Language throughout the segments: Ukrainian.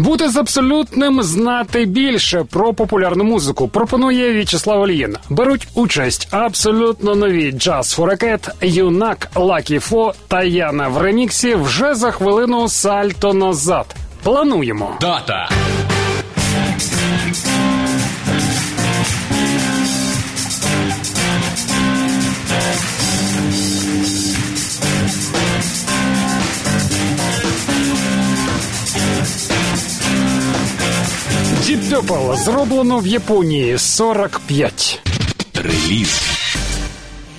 Бути з абсолютним знати більше про популярну музику пропонує В'ячеслав Олієн. Беруть участь абсолютно нові джаз форекет, юнак, Лакі Фо та Яна в реміксі вже за хвилину сальто назад. Плануємо. Дата. Deep Purple зроблено в Японії 45. Реліз.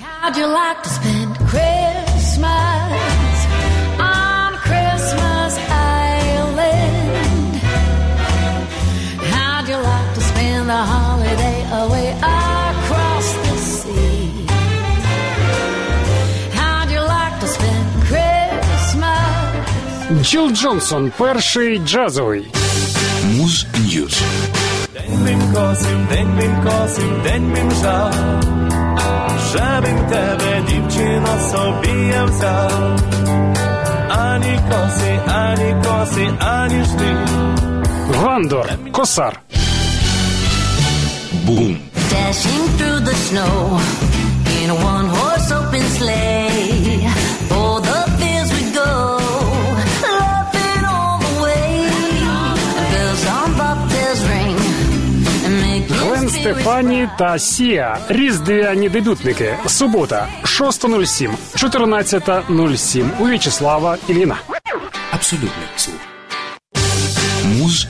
How'd you like to spend Christmas on Christmas Island? How'd you like to spend the holiday away across the sea? How'd you like to spend Christmas? Джил Джонсон, перший джазовий. Муз Ньюз. День він косив, день він косив, день він жав, Щебень тебе, дівчино, собі я взяв. Ані коси, ані коси, ані жди. Вандор, косар. Бум. Dashing through the snow in a one horse open sleigh. Стефані та Сія. Різдвяні дебютники. Субота, 6.07, 14.07 у В'ячеслава Іліна. Абсолютний слух. Муз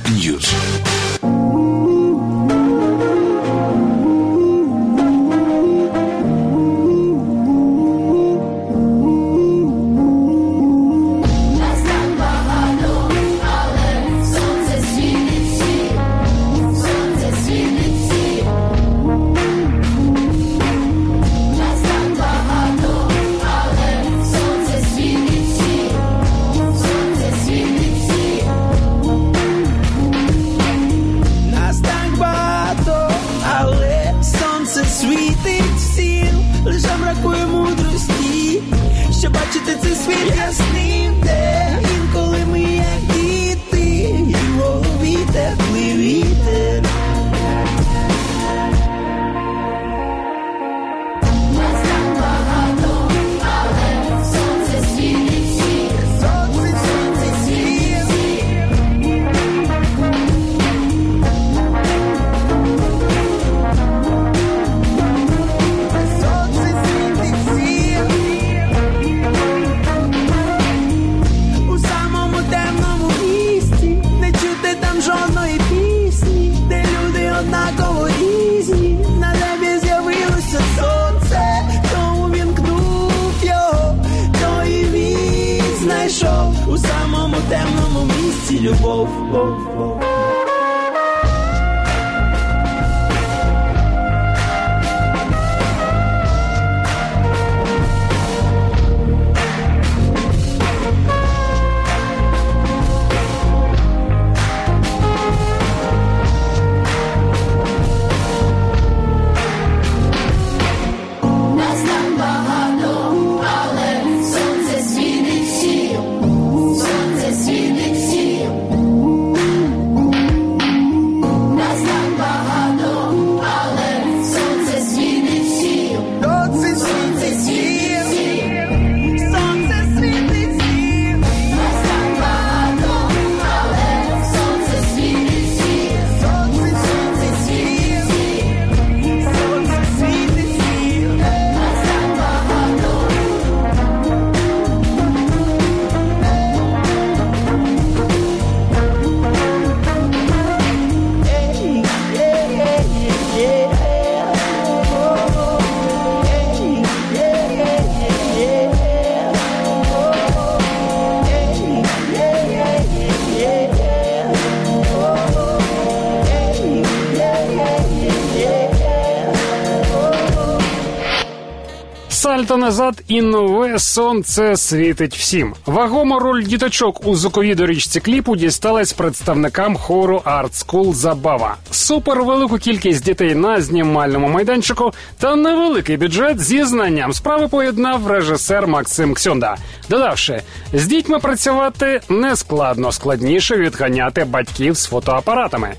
і нове сонце світить всім. Вагома роль діточок у звуковій доріжці кліпу дісталась представникам хору Art School Забава. Супер велику кількість дітей на знімальному майданчику та невеликий бюджет зі знанням справи поєднав режисер Максим Ксьонда, додавши, з дітьми працювати не складно, складніше відганяти батьків з фотоапаратами.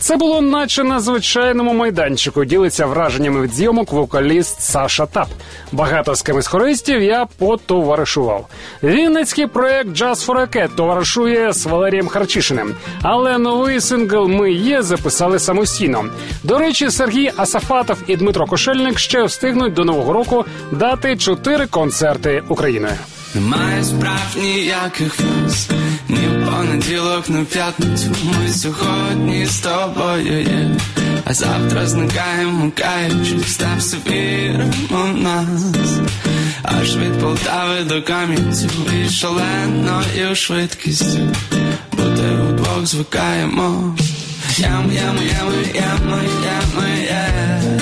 Це було наче на звичайному майданчику. Ділиться враженнями від зйомок вокаліст Саша Тап. Багато з ким хористів я потоваришував. Вінницький проект a Cat товаришує з Валерієм Харчишиним. Але новий сингл Ми є записали самостійно. До речі, Сергій Асафатов і Дмитро Кошельник ще встигнуть до нового року дати чотири концерти Україною. Немає справ ніяких фраз. Ні понеділок, ні п'ятницю. Ми сьогодні з тобою є. А завтра зникаємо, каючись Та все віримо в нас. Аж від Полтави до Кам'янцю І шаленою швидкістю. Бути удвох звикаємо. Ям, ям, ям, ям, ям, ям,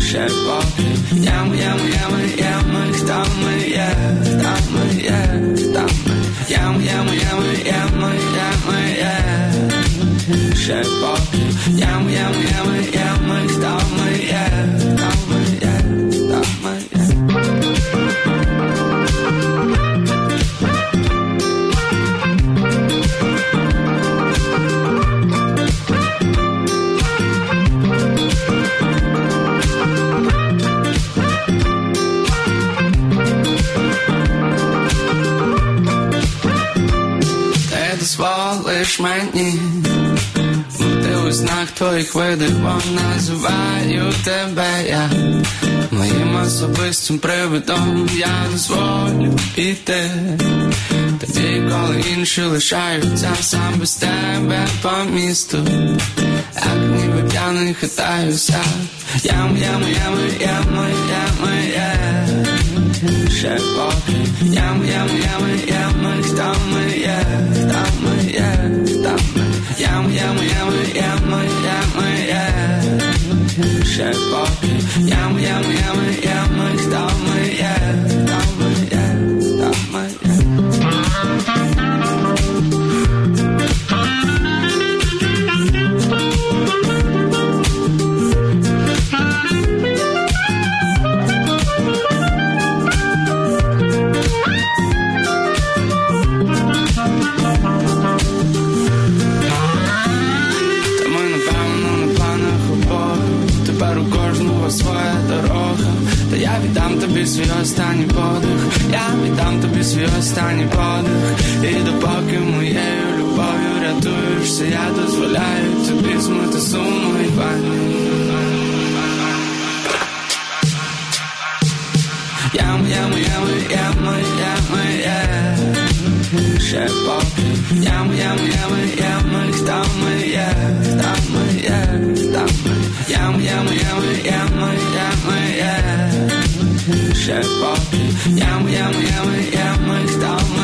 ще поки. Ям, ям, ям, ям, хто ми є, Ям, ям, ям, ям, ям, є ще поки Ям, ям, ям, ям, хто твоїх видів, бо називаю тебе я. Моїм особистим привидом я дозволю піти. Тоді, коли інші лишаються сам без тебе по місту, як ніби п'яний хитаюся. Ям, ям, ям, ям, ям, ям, ще поки. Ям, ям, ям, ям, хто ми є, хто ми є, Ям, ям, ям, ям, ям, є ще поки Ям, ям, ям, ям, хто ми останній подих І допоки моєю любов'ю рятуєшся Я дозволяю тобі змити суму і пані Ям, ям, ям, ям, ям, ям, ще поки Ям, ям, ям, ям, хто ми є, хто ми є, хто ми Ям, ям, ям, ям, ям, ям, ще поки Ям, ям, ям, ям, хто ми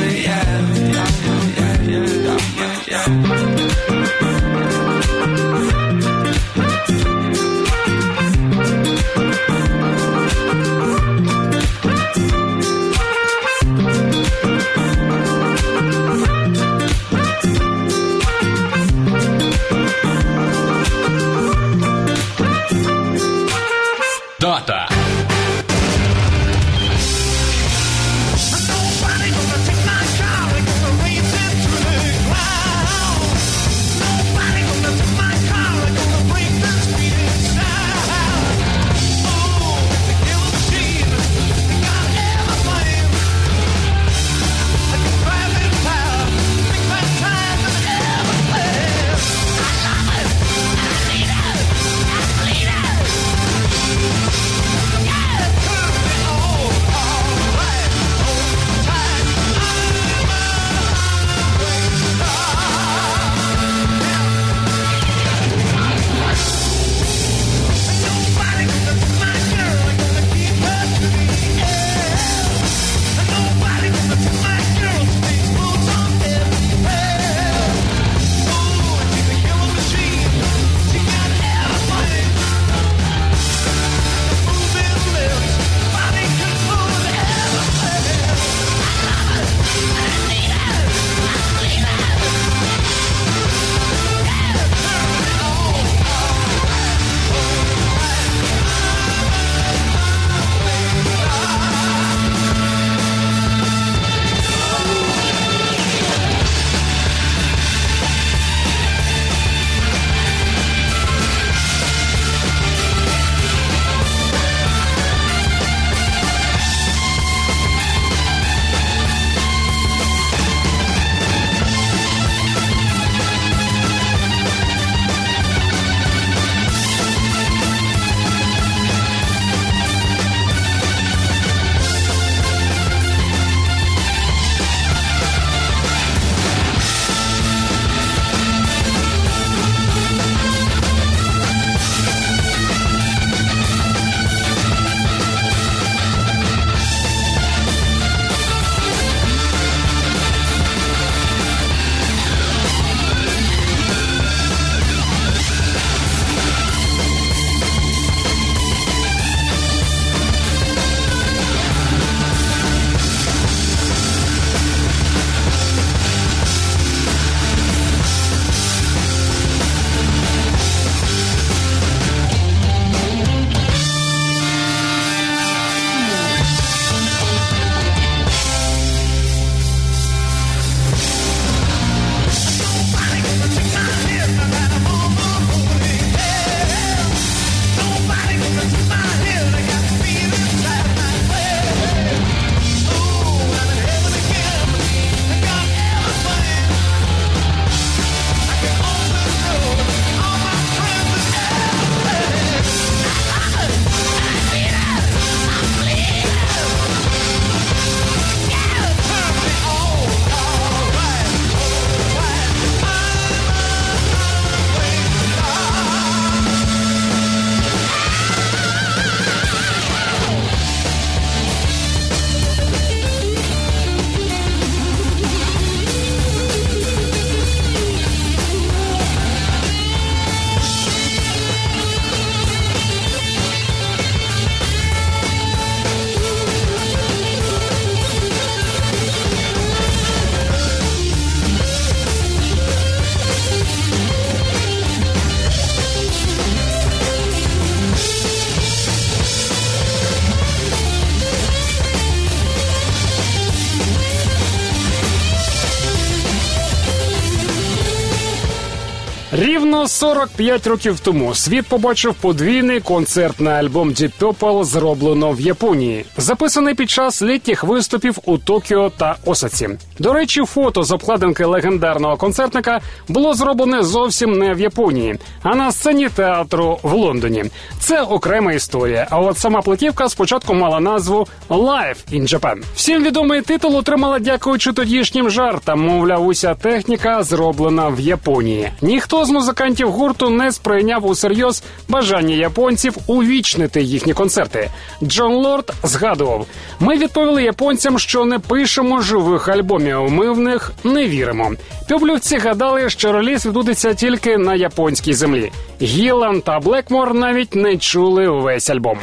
45 років тому світ побачив подвійний концертний альбом Deep Purple, зроблено в Японії, записаний під час літніх виступів у Токіо та Осаці. До речі, фото з обкладинки легендарного концертника було зроблене зовсім не в Японії, а на сцені театру в Лондоні. Це окрема історія. А от сама платівка спочатку мала назву Live in Japan. Всім відомий титул отримала дякуючи тодішнім жартам. Мовляв, уся техніка зроблена в Японії. Ніхто з музикантів гурту не сприйняв усерйоз бажання японців увічнити їхні концерти. Джон Лорд згадував: ми відповіли японцям, що не пишемо живих альбомів. Ми в них не віримо. Пюблівці гадали, що реліз відбудеться тільки на японській землі. Гілан та Блекмор навіть не чули весь альбом.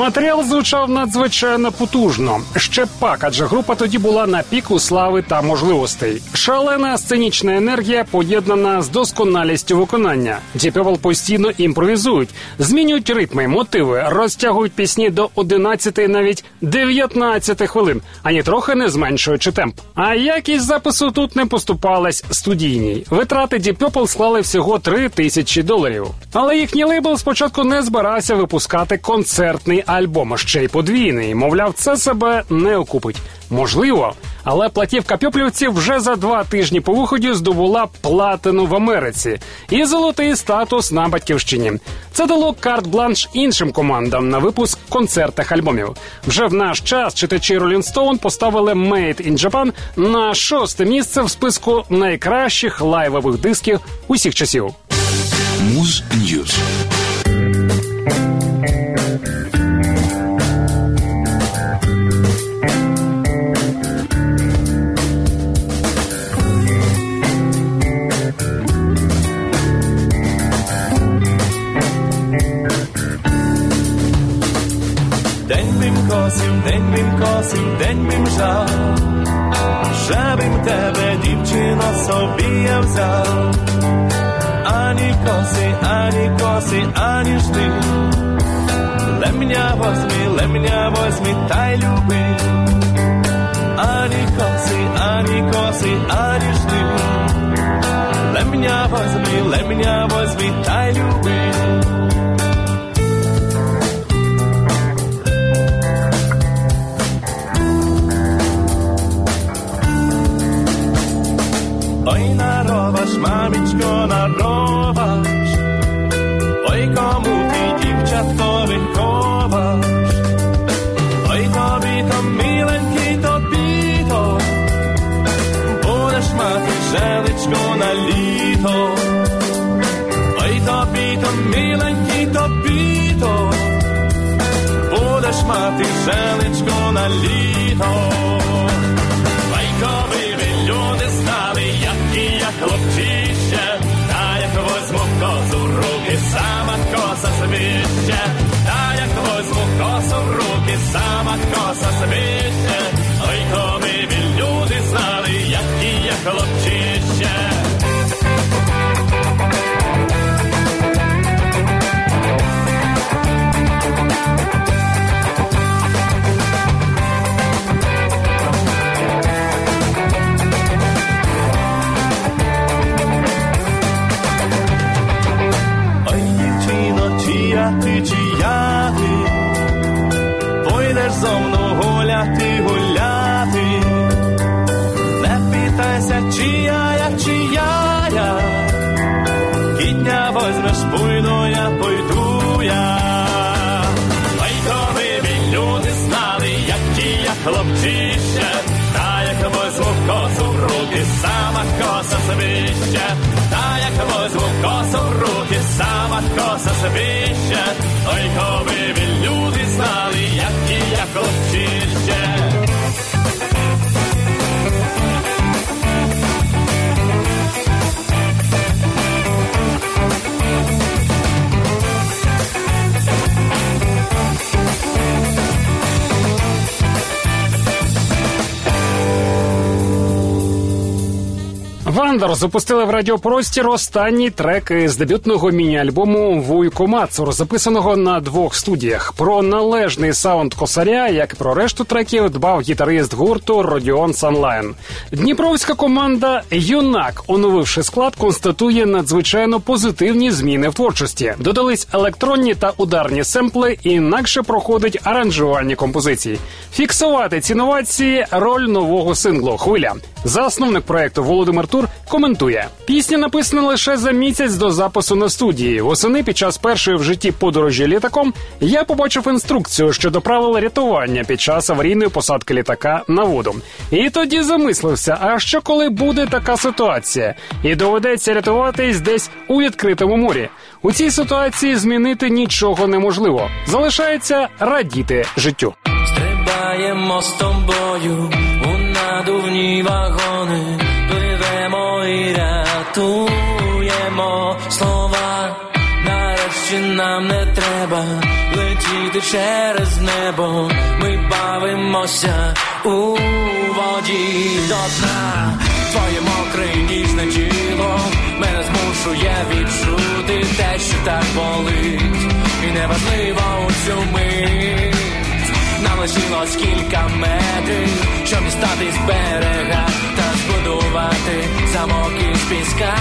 Матеріал звучав надзвичайно потужно. Ще пак, адже група тоді була на піку слави та можливостей. Шалена сценічна енергія поєднана з досконалістю виконання. Purple постійно імпровізують, змінюють ритми, мотиви, розтягують пісні до 11, навіть 19 хвилин, ані трохи не зменшуючи темп. А якість запису тут не поступалась студійній. Витрати Deep склали всього 3 тисячі доларів. Але їхній лейбл спочатку не збирався випускати концертний альбом, ще й подвійний. Мовляв, це себе не окупить. Можливо, але платівка пьоплівців вже за два тижні по виході здобула платину в Америці і золотий статус на батьківщині. Це дало карт-бланш іншим командам на випуск концертних альбомів. Вже в наш час читачі Rolling Stone поставили Made in Japan на шосте місце в списку найкращих лайвових дисків усіх часів. Муз Ньюз. Косив, день бим жав, Щебим тебе, дівчино, собі я взяв. Ані коси, ані коси, ані жди. Лемня возьми, лемня возьми, та й люби. Ані коси, ані коси, ані жди. Лемня возьми, лемня возьми, та й люби. na rovaš, oj komu ti dívčatko vychováš. Oj to by to milenky to pýto, budeš mať želičko na líto. Oj to by to milenky to pýto, budeš mať želičko na líto. Sabine. Jacob. Вандер запустили в радіопростір останній трек із дебютного міні-альбому Вуйко Мацур, записаного на двох студіях. Про належний саунд косаря, як і про решту треків, дбав гітарист гурту Родіон Санлайн. Дніпровська команда Юнак, оновивши склад, констатує надзвичайно позитивні зміни в творчості. Додались електронні та ударні семпли, інакше проходить аранжувальні композиції. Фіксувати ці новації роль нового синглу Хвиля. Засновник проекту Володимир Тур коментує: пісня написана лише за місяць до запису на студії. Восени під час першої в житті подорожі літаком я побачив інструкцію щодо правил рятування під час аварійної посадки літака на воду. І тоді замислився: а що коли буде така ситуація, і доведеться рятуватись десь у відкритому морі. У цій ситуації змінити нічого неможливо. Залишається радіти життю. Стрибаємо з тобою у надувні вагони, my рятуємо слова, нарешті нам не треба летіти через небо. Ми бавимося у воді до дна Твоє мокре і ніжне тіло мене змушує відчути те, що так болить, і неважливо у цю мить лишило кілька метрів, щоб дістати з берега та збудувати замок із піска.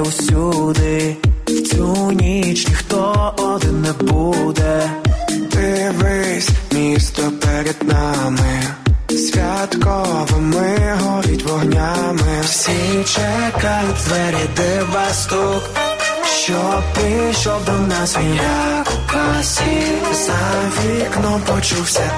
усюди, в цю ніч ніхто один не буде. Дивись, місто перед нами, святково ми горіть вогнями. Всі чекають двері, дива стук, Щоб прийшов до нас, він як у касі, за вікном почувся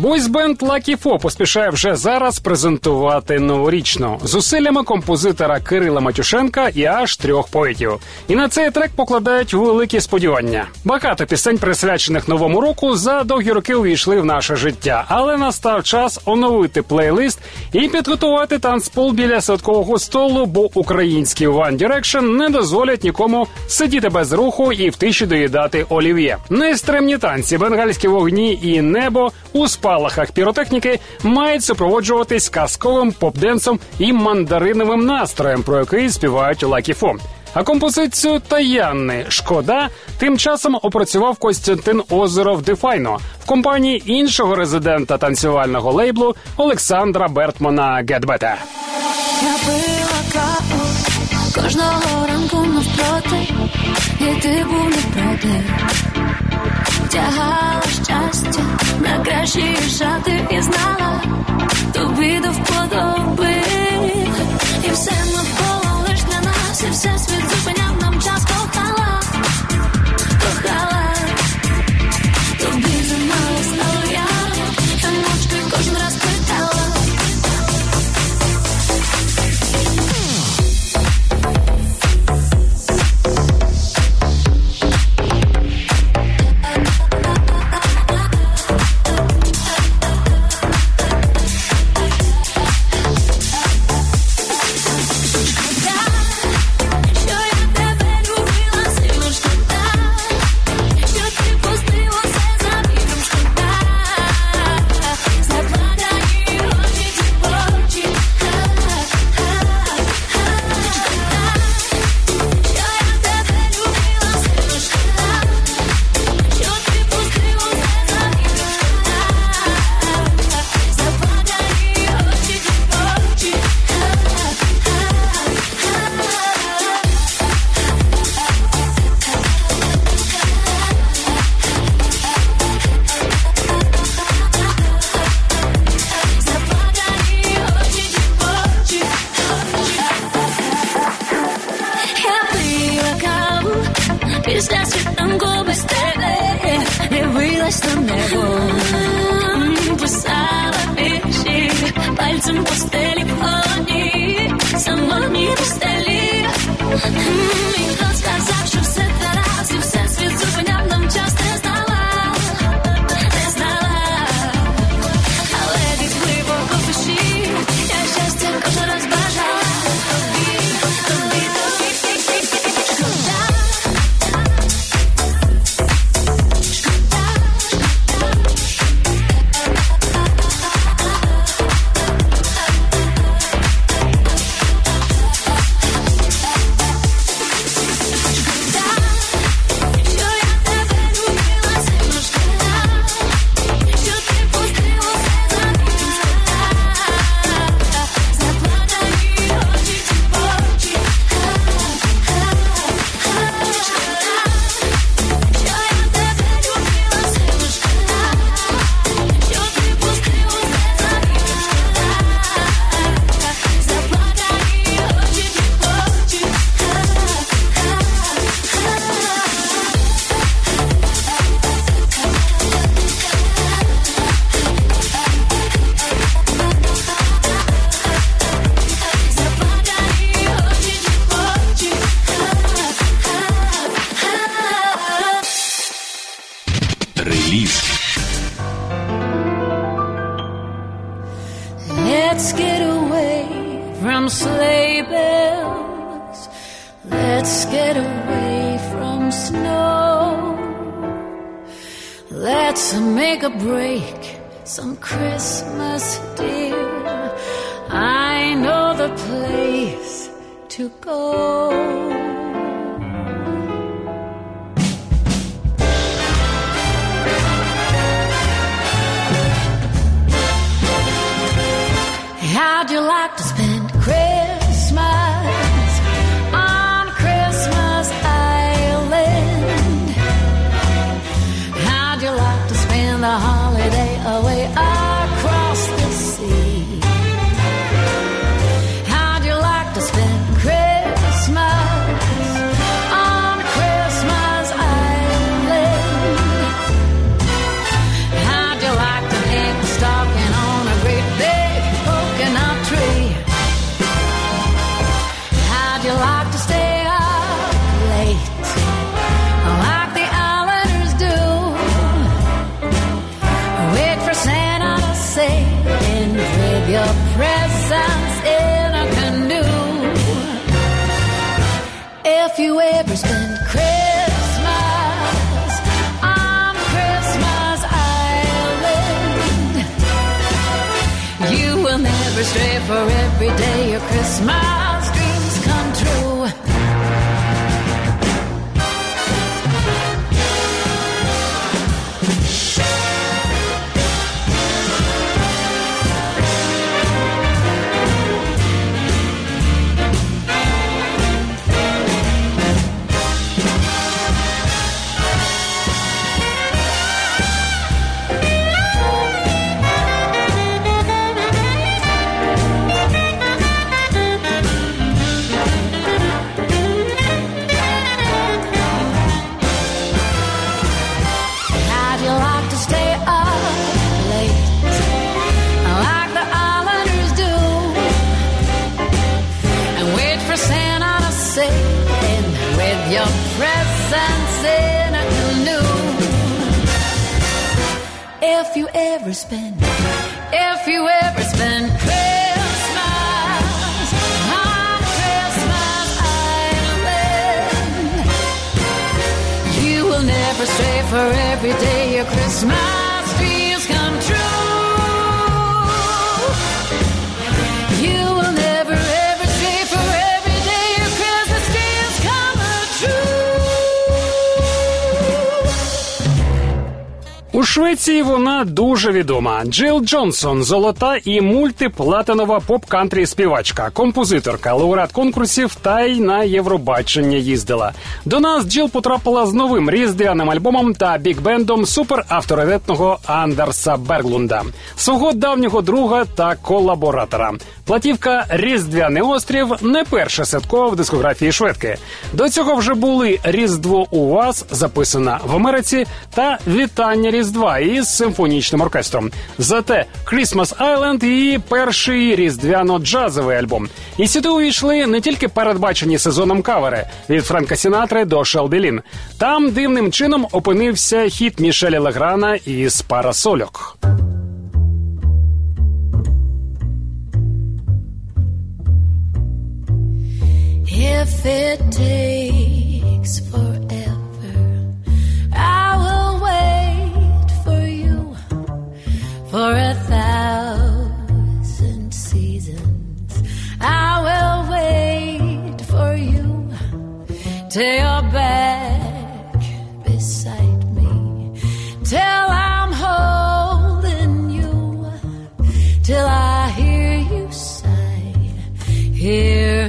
Бойсбенд Lucky Four поспішає вже зараз презентувати новорічну зусиллями композитора Кирила Матюшенка і аж трьох поетів. І на цей трек покладають великі сподівання. Багато пісень, присвячених новому року, за довгі роки увійшли в наше життя, але настав час оновити плейлист і підготувати танцпол біля святкового столу, бо українські One Direction не дозволять нікому сидіти без руху і в тиші доїдати олів'є. Нестримні танці, бенгальські вогні і небо у спалахах піротехніки мають супроводжуватись казковим поп-денсом і мандариновим настроєм, про який співають Lucky Four. А композицію Таянни Шкода тим часом опрацював Костянтин Озеров Дефайно в компанії іншого резидента танцювального лейблу Олександра Бертмана Гетбета. Я пила каву кожного ранку навпроти, і ти був не проти. Тягала щастя на кращі шати і знала, тобі до вподоби. І все навколо лиш для нас, і все світ зупиняв break some Christmas, dear. I know the place to go. How'd you like smile. Дуже відома. Джил Джонсон, золота і мультиплатинова поп-кантрі співачка, композиторка, лауреат конкурсів та й на Євробачення їздила. До нас Джил потрапила з новим різдвяним альбомом та бікбендом суперавторитетного Андерса Берглунда, свого давнього друга та колаборатора. Платівка Різдвяний острів не перша святкова в дискографії шведки. До цього вже були Різдво у вас, записана в Америці, та Вітання Різдва із симфонічним оркестром. Зате Christmas Island – її перший різдвяно-джазовий альбом. І сюди увійшли не тільки передбачені сезоном кавери від Френка Сінатри до Шелбі Лін. Там дивним чином опинився хіт Мішеля Леграна із Парасольок. If it takes forever, for a thousand seasons. I will wait for you till you're back beside me, till I'm holding you, till I hear you sigh here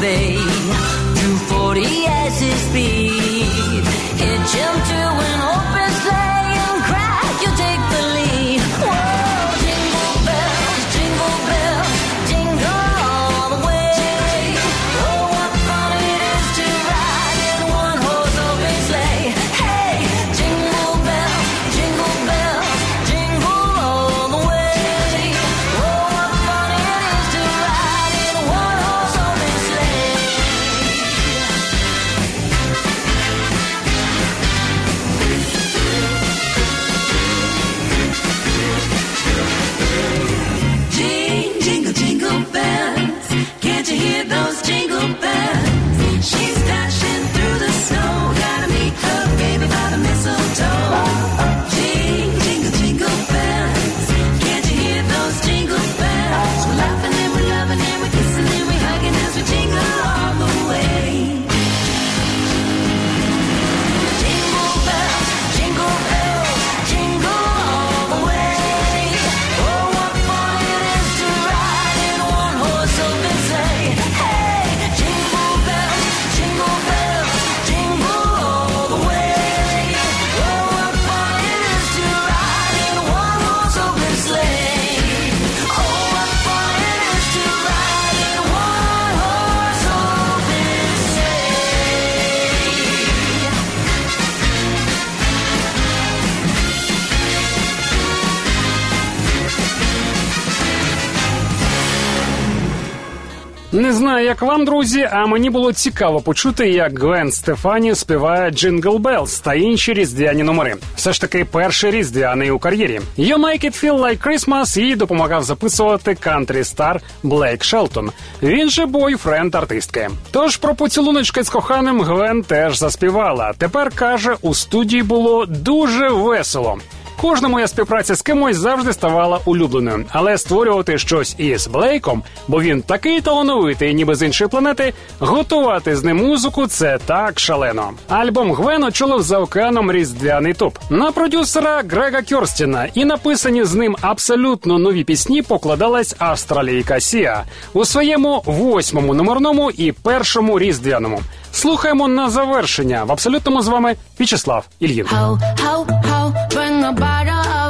They Through 40 years speed. Не знаю, як вам, друзі, а мені було цікаво почути, як Гвен Стефані співає Jingle Bells та інші різдвяні номери. Все ж таки, перший різдвяний у кар'єрі. «You make it feel like Christmas» їй допомагав записувати country star Блейк Шелтон. Він же бойфренд артистки. Тож про поцілуночки з коханим Гвен теж заспівала. Тепер каже, у студії було дуже весело. Кожна моя співпраця з кимось завжди ставала улюбленою, але створювати щось із Блейком, бо він такий талановитий, ніби з іншої планети, готувати з ним музику це так шалено. Альбом Гвен очолив за океаном різдвяний туп на продюсера Грега Кьорстіна і написані з ним абсолютно нові пісні покладалась австралійка Сія у своєму восьмому номерному і першому різдвяному. Слухаємо на завершення в абсолютному з вами В'ячеслав Ільїн. about us.